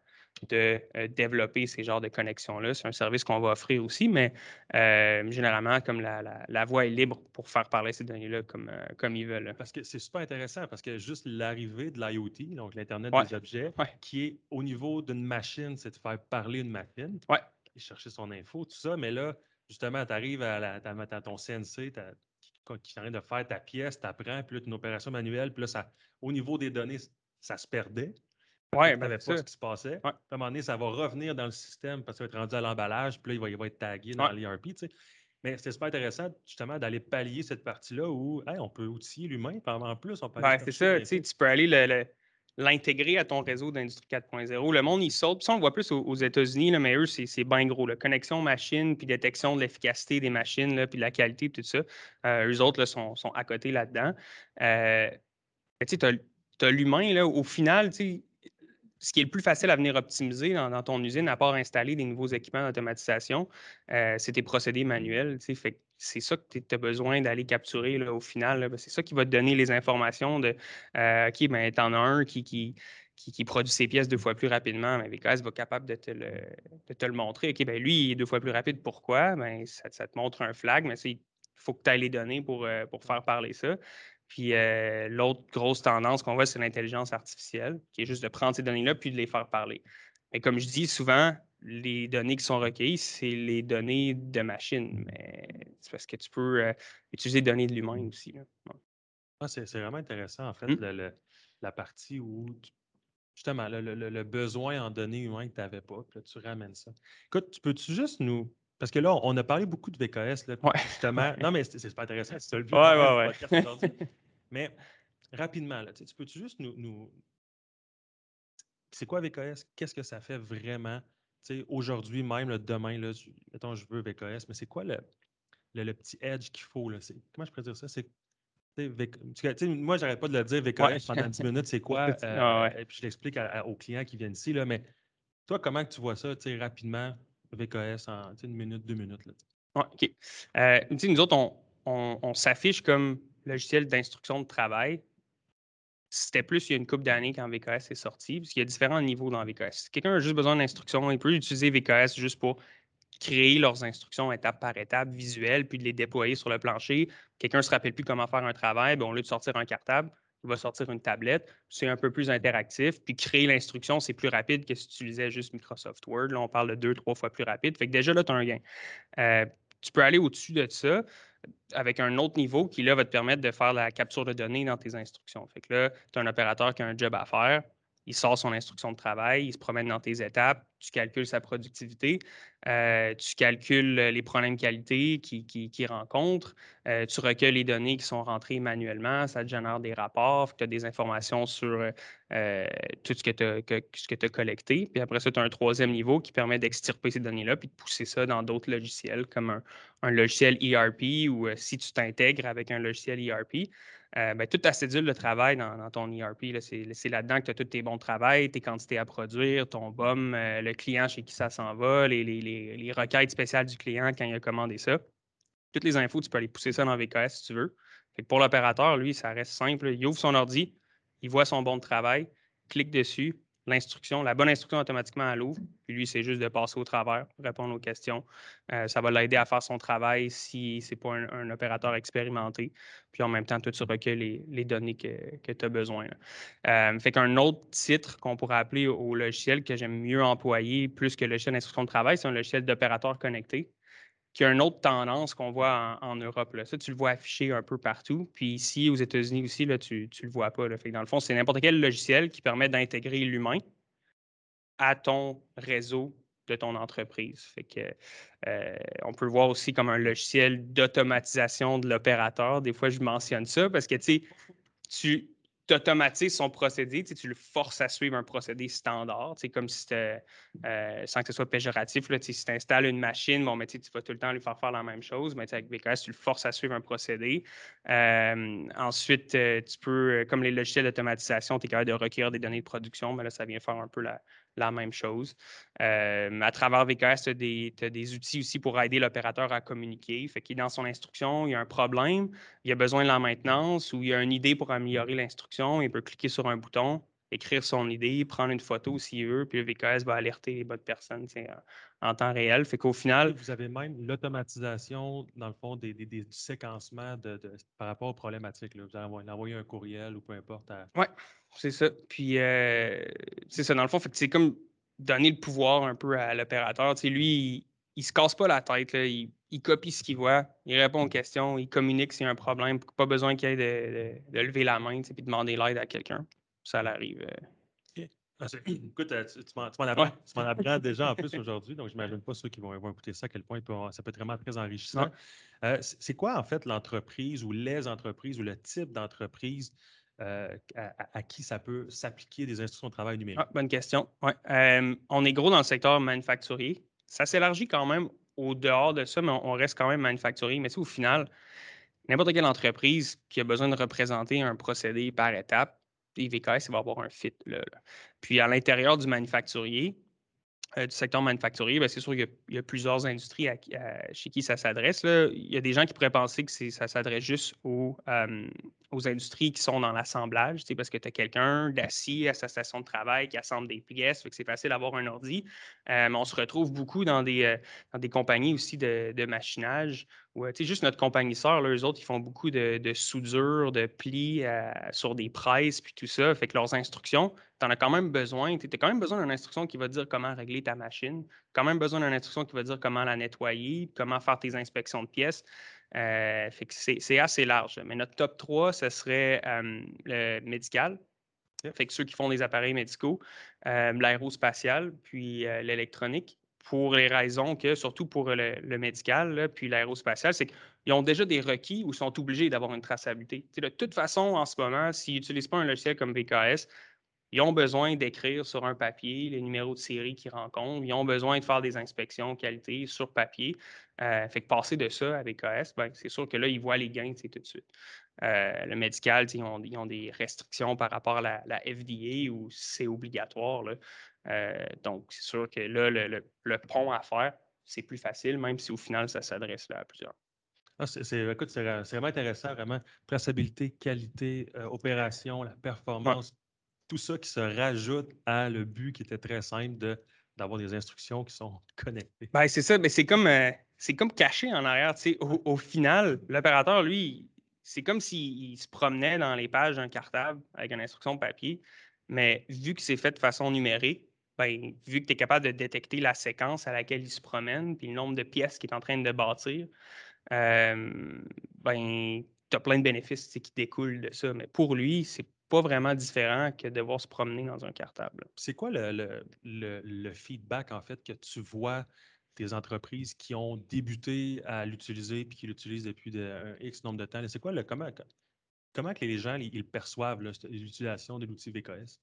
de euh, développer ces genres de connexions-là. C'est un service qu'on va offrir aussi, mais euh, généralement, comme la, voie est libre pour faire parler ces données-là comme, comme ils veulent. Parce que c'est super intéressant, parce que juste l'arrivée de l'IoT, donc l'Internet des objets, qui est au niveau d'une machine, c'est de faire parler une machine. Ouais chercher son info, tout ça. Mais là, justement, tu arrives à, ton CNC qui, est en train de faire ta pièce, tu apprends, puis là, tu une opération manuelle, puis là, ça, au niveau des données, ça se perdait. Oui, ben, pas ce qui se passait. À un moment donné, ça va revenir dans le système parce que ça va être rendu à l'emballage, puis là, il va, être tagué dans l'ERP. Mais c'est super intéressant, justement, d'aller pallier cette partie-là où on peut outiller l'humain, en plus, on peut ben, c'est ça, tu peux aller le l'intégrer à ton réseau d'industrie 4.0. Le monde, il saute. Puis ça, on le voit plus aux, États-Unis, mais eux, c'est bien gros. La connexion machine, puis détection de l'efficacité des machines, là, puis de la qualité, tout ça. Euh, eux autres là, sont, sont, à côté là-dedans. Euh, tu as, l'humain, au final, ce qui est le plus facile à venir optimiser dans, ton usine, à part installer des nouveaux équipements d'automatisation, euh, c'est tes procédés manuels. C'est ça que tu as besoin d'aller capturer au final. C'est ça qui va te donner les informations de euh, OK, ben, tu en as un qui, qui, qui, produit ses pièces deux fois plus rapidement, mais VKS va être capable de te le, de te le montrer. OK, ben, lui, il est deux fois plus rapide. Pourquoi? Ben, ça, te montre un flag, mais il faut que tu ailles les données pour, euh, pour faire parler ça. Puis euh, l'autre grosse tendance qu'on voit, c'est l'intelligence artificielle, qui est juste de prendre ces données-là puis de les faire parler. Mais comme je dis souvent, les données qui sont recueillies, c'est les données de machine. Mais c'est parce que tu peux euh, utiliser les données de l'humain aussi. Ah, c'est, vraiment intéressant, en fait, mmh. la partie où justement le, besoin en données humaines que tu n'avais pas, puis là, tu ramènes ça. Écoute, tu peux-tu juste nous parce que là, on a parlé beaucoup de VKS, là, justement. Non, mais c'est pas intéressant, c'est le but. Ouais, ouais, ouais. mais rapidement, là, tu peux-tu juste nous. C'est quoi VKS? Qu'est-ce que ça fait vraiment? Aujourd'hui même, là, demain, là, mettons, je veux VKS, mais c'est quoi le, le, petit edge qu'il faut? Là? Comment je pourrais dire ça? C'est moi, j'arrête pas de le dire, VKS pendant 10 minutes, c'est quoi? Euh, et puis je l'explique aux clients qui viennent ici. Là, mais toi, comment tu vois ça rapidement? VKS en une minute, deux minutes. Là. OK. Euh, nous autres, on, s'affiche comme logiciel d'instruction de travail. C'était plus il y a une couple d'années quand VKS est sorti, parce qu'il y a différents niveaux dans VKS. Si quelqu'un a juste besoin d'instructions, il peut utiliser VKS juste pour créer leurs instructions étape par étape, visuelles, puis de les déployer sur le plancher. Quelqu'un ne se rappelle plus comment faire un travail, bien, au lieu de sortir un cartable, il va sortir une tablette. C'est un peu plus interactif. Puis créer l'instruction, c'est plus rapide que si tu utilisais juste Microsoft Word. Là, on parle de deux, trois fois plus rapide. Fait que déjà, là, tu as un gain. Euh, tu peux aller au-dessus de ça avec un autre niveau qui, là, va te permettre de faire la capture de données dans tes instructions. Fait que là, tu as un opérateur qui a un job à faire il sort son instruction de travail, il se promène dans tes étapes, tu calcules sa productivité, euh, tu calcules les problèmes qualité qu'il rencontre, euh, tu recueilles les données qui sont rentrées manuellement, ça te génère des rapports, tu as des informations sur euh, tout ce que tu as, collecté. Puis après ça, tu as un troisième niveau qui permet d'extirper ces données-là puis de pousser ça dans d'autres logiciels comme un, logiciel ERP ou si tu t'intègres avec un logiciel ERP, euh, ben, toute ta cédule de travail dans, ton ERP, c'est là-dedans que tu as tous tes bons de travail, tes quantités à produire, ton BOM, euh, le client chez qui ça s'en va, les, requêtes spéciales du client quand il a commandé ça. Toutes les infos, tu peux aller pousser ça dans VKS si tu veux. pour l'opérateur, lui, ça reste simple. Il ouvre son ordi, il voit son bon de travail, clique dessus, l'instruction, la bonne instruction automatiquement à l'ouvre. Puis lui, c'est juste de passer au travers, répondre aux questions. Euh, ça va l'aider à faire son travail si ce n'est pas un, opérateur expérimenté. Puis en même temps, toi, tu recueilles les, données que, tu as besoin. Euh, fait qu'un autre titre qu'on pourrait appeler au logiciel que j'aime mieux employer plus que le logiciel d'instruction de travail, c'est un logiciel d'opérateur connecté qui a une autre tendance qu'on voit en, Europe. Là. Ça, tu le vois affiché un peu partout. Puis ici, aux États-Unis aussi, là, tu ne le vois pas. Là. Fait dans le fond, c'est n'importe quel logiciel qui permet d'intégrer l'humain à ton réseau de ton entreprise. Fait que, euh, on peut le voir aussi comme un logiciel d'automatisation de l'opérateur. Des fois, je mentionne ça parce que tu automatises son procédé, tu, le forces à suivre un procédé standard, comme si euh, sans que ce soit péjoratif, si tu installes une machine, bon, mais tu vas tout le temps lui faire faire la même chose, mais avec VKS, tu le forces à suivre un procédé. Euh, ensuite, euh, tu peux, comme les logiciels d'automatisation, tu es capable de recueillir des données de production, mais là, ça vient faire un peu la, la même chose. Euh, à travers VKS, tu as, des outils aussi pour aider l'opérateur à communiquer. Fait qu'il est dans son instruction, il y a un problème, il a besoin de la maintenance ou il y a une idée pour améliorer l'instruction, il peut cliquer sur un bouton, écrire son idée, prendre une photo s'il veut, puis le VKS va alerter les bonnes personnes en, temps réel. Fait qu'au final. Vous avez même l'automatisation, dans le fond, des, des, séquencements de, par rapport aux problématiques. Vous allez envoyer un courriel ou peu importe. Oui, c'est ça. Puis, euh, c'est ça, dans le fond, c'est comme donner le pouvoir un peu à l'opérateur. Lui, il, ne se casse pas la tête. Il, copie ce qu'il voit, il répond aux questions, il communique s'il y a un problème. Pas besoin qu'il ait de, de, lever la main et de demander l'aide à quelqu'un ça l'arrive. Euh. Ah, écoute, euh, tu, m'en apprends, déjà en plus aujourd'hui, donc je n'imagine pas ceux qui vont, écouter ça, à quel point ça peut être vraiment très enrichissant. Euh, c'est quoi en fait l'entreprise ou les entreprises ou le type d'entreprise à, qui ça peut s'appliquer des instructions de travail numériques? Ah, bonne question. Ouais. on est gros dans le secteur manufacturier. Ça s'élargit quand même au dehors de ça, mais on, reste quand même manufacturier. Mais au final, n'importe quelle entreprise qui a besoin de représenter un procédé par étape, IVKS, va avoir un fit. Là, Puis à l'intérieur du manufacturier, euh, du secteur manufacturier, ben, c'est sûr qu'il y, a plusieurs industries chez qui ça s'adresse. Il y a des gens qui pourraient penser que ça s'adresse juste aux, aux, industries qui sont dans l'assemblage, parce que tu as quelqu'un d'assis à sa station de travail qui assemble des pièces, fait c'est facile d'avoir un ordi. Euh, on se retrouve beaucoup dans des, euh, dans des compagnies aussi de, de machinage tu sais, juste notre compagnie sœur, eux autres, ils font beaucoup de, de soudure, de plis euh, sur des presses, puis tout ça. Fait que leurs instructions, tu en as quand même besoin. Tu as quand même besoin d'une instruction qui va dire comment régler ta machine, quand même besoin d'une instruction qui va dire comment la nettoyer, comment faire tes inspections de pièces. Euh, fait que c'est assez large. Mais notre top 3, ce serait euh, le médical. Fait que ceux qui font des appareils médicaux, l'aérospatial, puis l'électronique pour les raisons que, surtout pour le, médical, puis l'aérospatial, c'est qu'ils ont déjà des requis ou sont obligés d'avoir une traçabilité. de toute façon, en ce moment, s'ils n'utilisent pas un logiciel comme VKS, ils ont besoin d'écrire sur un papier les numéros de série qu'ils rencontrent. Ils ont besoin de faire des inspections qualité sur papier. Euh, fait que passer de ça à VKS, ben, c'est sûr que là, ils voient les gains tout de suite. Euh, le médical, ils ont, ils ont, des restrictions par rapport à la, la FDA où c'est obligatoire. Là. Euh, donc, c'est sûr que là, le, pont à faire, c'est plus facile, même si au final, ça s'adresse à plusieurs. Ah, c'est, écoute, c'est, vraiment intéressant, vraiment. Traçabilité, qualité, euh, opération, la performance, tout ça qui se rajoute à le but qui était très simple de, d'avoir des instructions qui sont connectées. Ben, c'est ça, mais c'est comme, euh, c'est comme caché en arrière. Au, au final, l'opérateur, lui, c'est comme s'il se promenait dans les pages d'un cartable avec une instruction papier, mais vu que c'est fait de façon numérique, ben, vu que tu es capable de détecter la séquence à laquelle il se promène, puis le nombre de pièces qu'il est en train de bâtir, euh, ben, tu as plein de bénéfices qui découlent de ça. Mais pour lui, c'est pas vraiment différent que de devoir se promener dans un cartable. C'est quoi le, le, feedback, en fait, que tu vois des entreprises qui ont débuté à l'utiliser puis qui l'utilisent depuis un X nombre de temps? C'est quoi le comment, comment que les gens ils, perçoivent l'utilisation de l'outil VKS?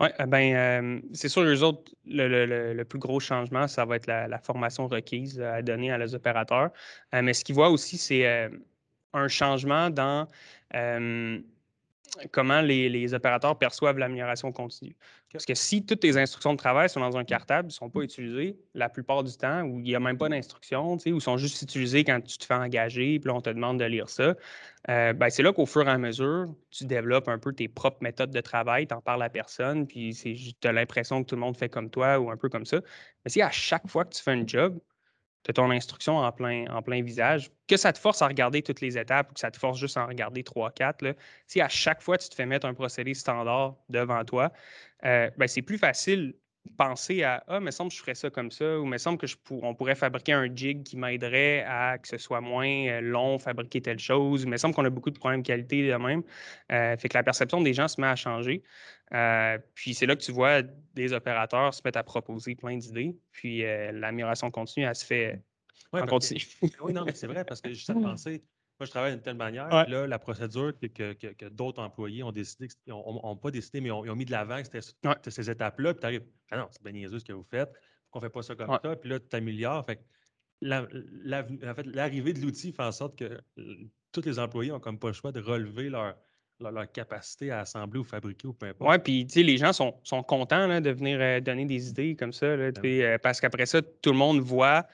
Oui, euh, ben, euh, c'est sûr, eux autres, le, plus gros changement, ça va être la, formation requise à donner à les opérateurs. Euh, mais ce qu'ils voient aussi, c'est un changement dans comment les, opérateurs perçoivent l'amélioration continue. Parce que si toutes tes instructions de travail sont dans un cartable, ne sont pas utilisées la plupart du temps, ou il n'y a même pas d'instructions, ou sont juste utilisées quand tu te fais engager, puis on te demande de lire ça, euh, ben, c'est là qu'au fur et à mesure, tu développes un peu tes propres méthodes de travail, tu en parles à personne, puis tu as l'impression que tout le monde fait comme toi ou un peu comme ça. Mais si à chaque fois que tu fais un job, tu as ton instruction en plein, en plein visage, que ça te force à regarder toutes les étapes ou que ça te force juste à en regarder trois, quatre, si à chaque fois tu te fais mettre un procédé standard devant toi, euh, ben, c'est plus facile penser à Ah, me semble que je ferais ça comme ça, ou me semble que je on pourrait fabriquer un jig qui m'aiderait à que ce soit moins euh, long, fabriquer telle chose. Il me semble qu'on a beaucoup de problèmes de qualité de même. Euh, fait que la perception des gens se met à changer. Euh, puis c'est là que tu vois des opérateurs se mettre à proposer plein d'idées. Puis l'amélioration continue, elle se fait en continu. oui, non, mais c'est vrai, parce que juste à penser, moi, je travaille d'une telle manière. Là, la procédure que, que, d'autres employés ont décidé, n'ont pas décidé, mais ils ont, mis de l'avant, c'était ces étapes-là. Puis tu arrives, ah non, c'est bien niaiseux ce que vous faites. Pourquoi on ne fait pas ça comme ça? Puis là, tu t'améliores. Fait l'arrivée de l'outil fait en sorte que tous les employés ont comme pas le choix de relever leur, leur, capacité à assembler ou fabriquer ou peu importe. Oui, puis tu sais, les gens sont, sont contents là, de venir euh, donner des idées comme ça. Là, ben euh, parce qu'après ça, tout le monde voit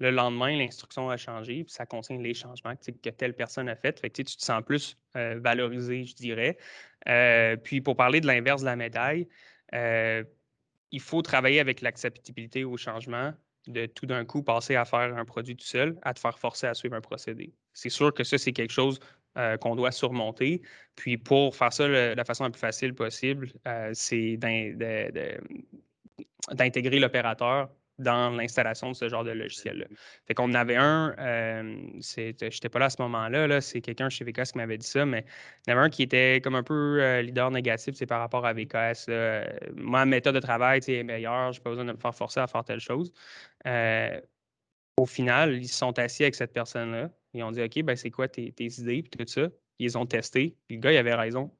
le lendemain, l'instruction a changé, puis ça contient les changements que, telle personne a fait. Fait tu te sens plus euh, valorisé, je dirais. Euh, puis pour parler de l'inverse de la médaille, euh, il faut travailler avec l'acceptabilité au changement, de tout d'un coup passer à faire un produit tout seul, à te faire forcer à suivre un procédé. C'est sûr que ça, c'est quelque chose qu'on doit surmonter. Puis pour faire ça de la façon la plus facile possible, c'est d'intégrer l'opérateur dans l'installation de ce genre de logiciel-là. Fait qu'on avait un, euh, je n'étais pas là à ce moment-là, -là, c'est quelqu'un chez VKS qui m'avait dit ça, mais il y en avait un qui était comme un peu euh, leader négatif c'est par rapport à VKS. Ma méthode de travail est meilleure, je n'ai pas besoin de me faire forcer à faire telle chose. Euh, au final, ils se sont assis avec cette personne-là. Ils ont dit OK, ben, c'est quoi tes, idées, puis tout ça? Ils ont testé. Puis le gars, il avait raison.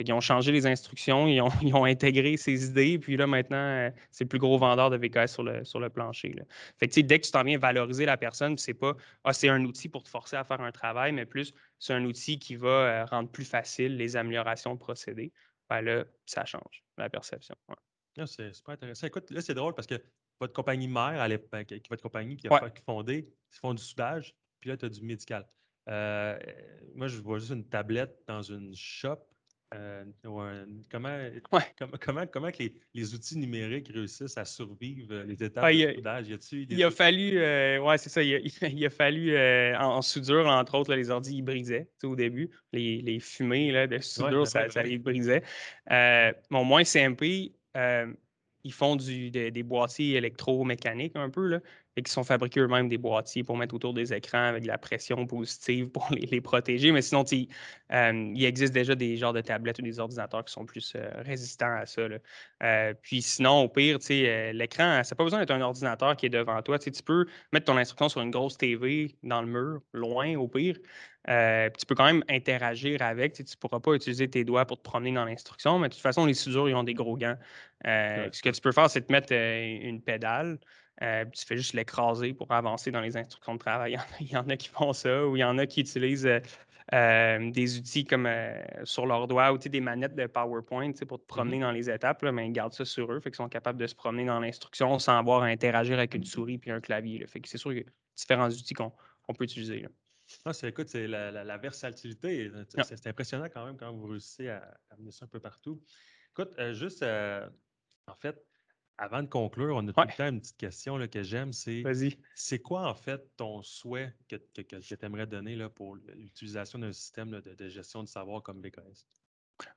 Ils ont changé les instructions, ils ont, intégré ces idées, puis là, maintenant, euh, c'est le plus gros vendeur de VKS sur le, sur le plancher. Fait que, dès que tu t'en viens valoriser la personne, c'est pas ah, c'est un outil pour te forcer à faire un travail, mais plus c'est un outil qui va euh, rendre plus facile les améliorations de procédés. Ben là, ça change la perception. Ah, c'est super intéressant. Écoute, là, c'est drôle parce que votre compagnie mère, ben, votre compagnie qui a fondé, ils font du soudage, puis là, tu as du médical. Euh, moi, je vois juste une tablette dans une shop euh, comment, comment, comment, que les, outils numériques réussissent à survivre euh, les étapes de soudage? il a fallu, euh, ouais, c'est ça, il a, fallu, en, soudure, entre autres, les ordi, ils brisaient au début. Les, les fumées là, de soudure, ça, ça, les brisait. bon, moins CMP, ils font du, des boîtiers électromécaniques un peu, là, et qui sont fabriqués eux-mêmes des boîtiers pour mettre autour des écrans avec de la pression positive pour les, protéger. Mais sinon, euh, il existe déjà des genres de tablettes ou des ordinateurs qui sont plus euh, résistants à ça. Euh, puis sinon, au pire, l'écran, ça n'a pas besoin d'être un ordinateur qui est devant toi. Tu peux mettre ton instruction sur une grosse TV dans le mur, loin au pire. tu peux quand même interagir avec. Tu ne pourras pas utiliser tes doigts pour te promener dans l'instruction, mais de toute façon, les soudures, ils ont des gros gants. Ce que tu peux faire, c'est te mettre une pédale. Euh, tu fais juste l'écraser pour avancer dans les instructions de travail. Il y en a qui font ça, ou il y en a qui utilisent euh, euh, des outils comme sur leurs doigts ou des manettes de PowerPoint pour te promener mm-hmm. dans les étapes, mais ils gardent ça sur eux, fait qu'ils sont capables de se promener dans l'instruction sans avoir à interagir avec une souris puis un clavier. Fait que c'est sûr qu'il y a différents outils qu'on peut utiliser. Ah, c'est, écoute, c'est la, versatilité. C'est, impressionnant quand même quand vous réussissez à, amener ça un peu partout. Écoute, juste, en fait, avant de conclure, on a tout le temps une petite question là, que j'aime. C'est c'est quoi en fait ton souhait que, que, tu aimerais donner là, pour l'utilisation d'un système de, gestion de savoir comme BKS?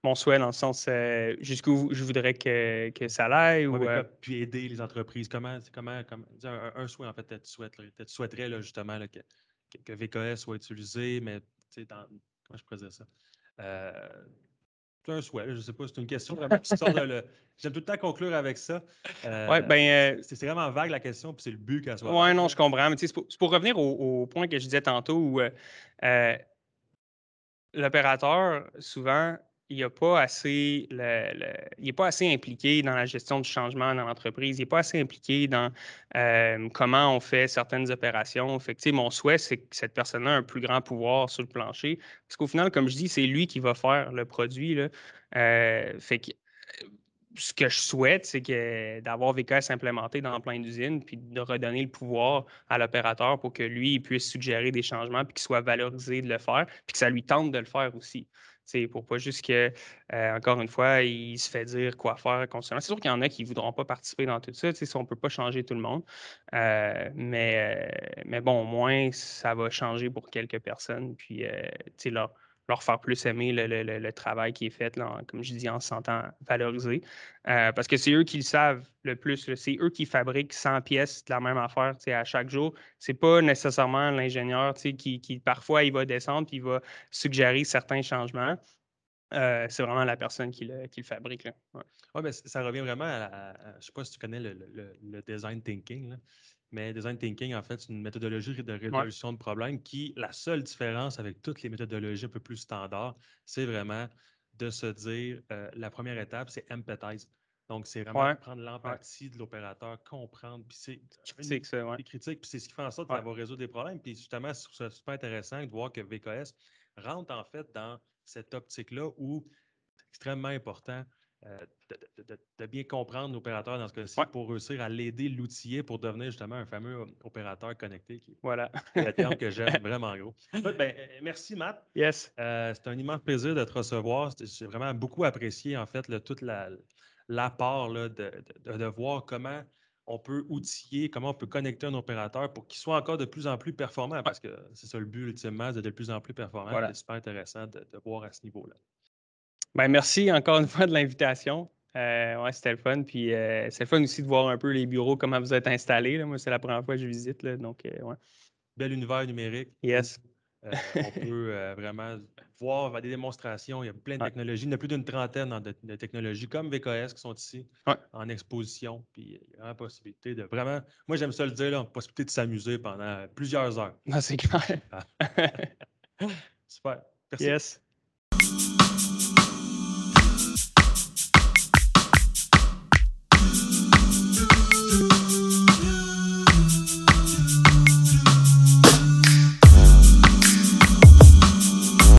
Mon souhait dans le sens euh, jusqu'où je voudrais que, que ça aille. ou, euh Puis aider les entreprises. Comment, comment, un, souhait en fait, tu, souhaiterais, tu souhaiterais là, justement que, que, VKS soit utilisé, mais dans, comment je pourrais dire ça? Euh, c'est un souhait, je ne sais pas, c'est une question vraiment qui sort de J'aime tout le temps conclure avec ça. Euh, ben, euh, c'est vraiment vague la question, puis c'est le but qu'elle soit. Oui, non, je comprends. Mais c'est pour, pour, revenir au, point que je disais tantôt où euh, l'opérateur, souvent, il n'est pas assez impliqué dans la gestion du changement dans l'entreprise. Il n'est pas assez impliqué dans euh, comment on fait certaines opérations. Fait mon souhait, c'est que cette personne-là ait un plus grand pouvoir sur le plancher. Parce qu'au final, comme je dis, c'est lui qui va faire le produit. Euh, fait que ce que je souhaite, c'est que d'avoir VKS implémenté dans plein d'usines, puis de redonner le pouvoir à l'opérateur pour que lui puisse suggérer des changements, puis qu'il soit valorisé de le faire, puis que ça lui tente de le faire aussi pour pas juste que, euh, encore une fois, il se fait dire quoi faire constamment. C'est sûr qu'il y en a qui ne voudront pas participer dans tout ça. On ne peut pas changer tout le monde. Euh, mais, euh, mais bon, au moins, ça va changer pour quelques personnes. Puis, leur, leur faire plus aimer le, travail qui est fait, là, comme je dis, en se sentant valorisé. Euh, parce que c'est eux qui le savent le plus. C'est eux qui fabriquent 100 pièces de la même affaire à chaque jour. C'est pas nécessairement l'ingénieur qui, qui, parfois, il va descendre et il va suggérer certains changements. Euh, c'est vraiment la personne qui le, qui le fabrique. Oui, ouais, ben, ça revient vraiment à, je ne sais pas si tu connais le, design thinking. Là. Mais design thinking, en fait, c'est une méthodologie de résolution de problèmes qui, la seule différence avec toutes les méthodologies un peu plus standards, c'est vraiment de se dire, euh, la première étape, c'est empathize. Donc, c'est vraiment prendre l'empathie de l'opérateur, comprendre, puis c'est critique, ça, ouais. critiques, puis c'est ce qui fait en sorte d'avoir résoudre des problèmes. Puis justement, c'est super intéressant de voir que VKS rentre en fait dans cette optique-là où c'est extrêmement important euh, de, bien comprendre l'opérateur dans ce cas-ci pour réussir à l'aider, l'outiller pour devenir justement un fameux opérateur connecté. Qui, voilà. C'est terme que j'aime vraiment gros. Ben, euh, merci, Matt. Yes. Euh, c'est un immense plaisir de te recevoir. J'ai vraiment beaucoup apprécié, en fait, toute l'apport de, de, voir comment on peut outiller, comment on peut connecter un opérateur pour qu'il soit encore de plus en plus performant, parce que c'est ça le but ultimement, de de plus en plus performant. C'est super intéressant de, voir à ce niveau-là. Ben, merci encore une fois de l'invitation. Euh, ouais, c'était le fun. Puis euh, c'est le fun aussi de voir un peu les bureaux, comment vous êtes installés. Moi, c'est la première fois que je visite. Là, donc, euh, ouais. Bel univers numérique. Yes. on peut vraiment voir des démonstrations. Il y a plein de technologies. Il y en a plus d'une trentaine de, technologies comme VKS qui sont ici en exposition. Puis il y a la possibilité de vraiment. Moi, j'aime ça le dire, la possibilité de s'amuser pendant plusieurs heures. Ah, c'est clair. Super. Merci. Yes.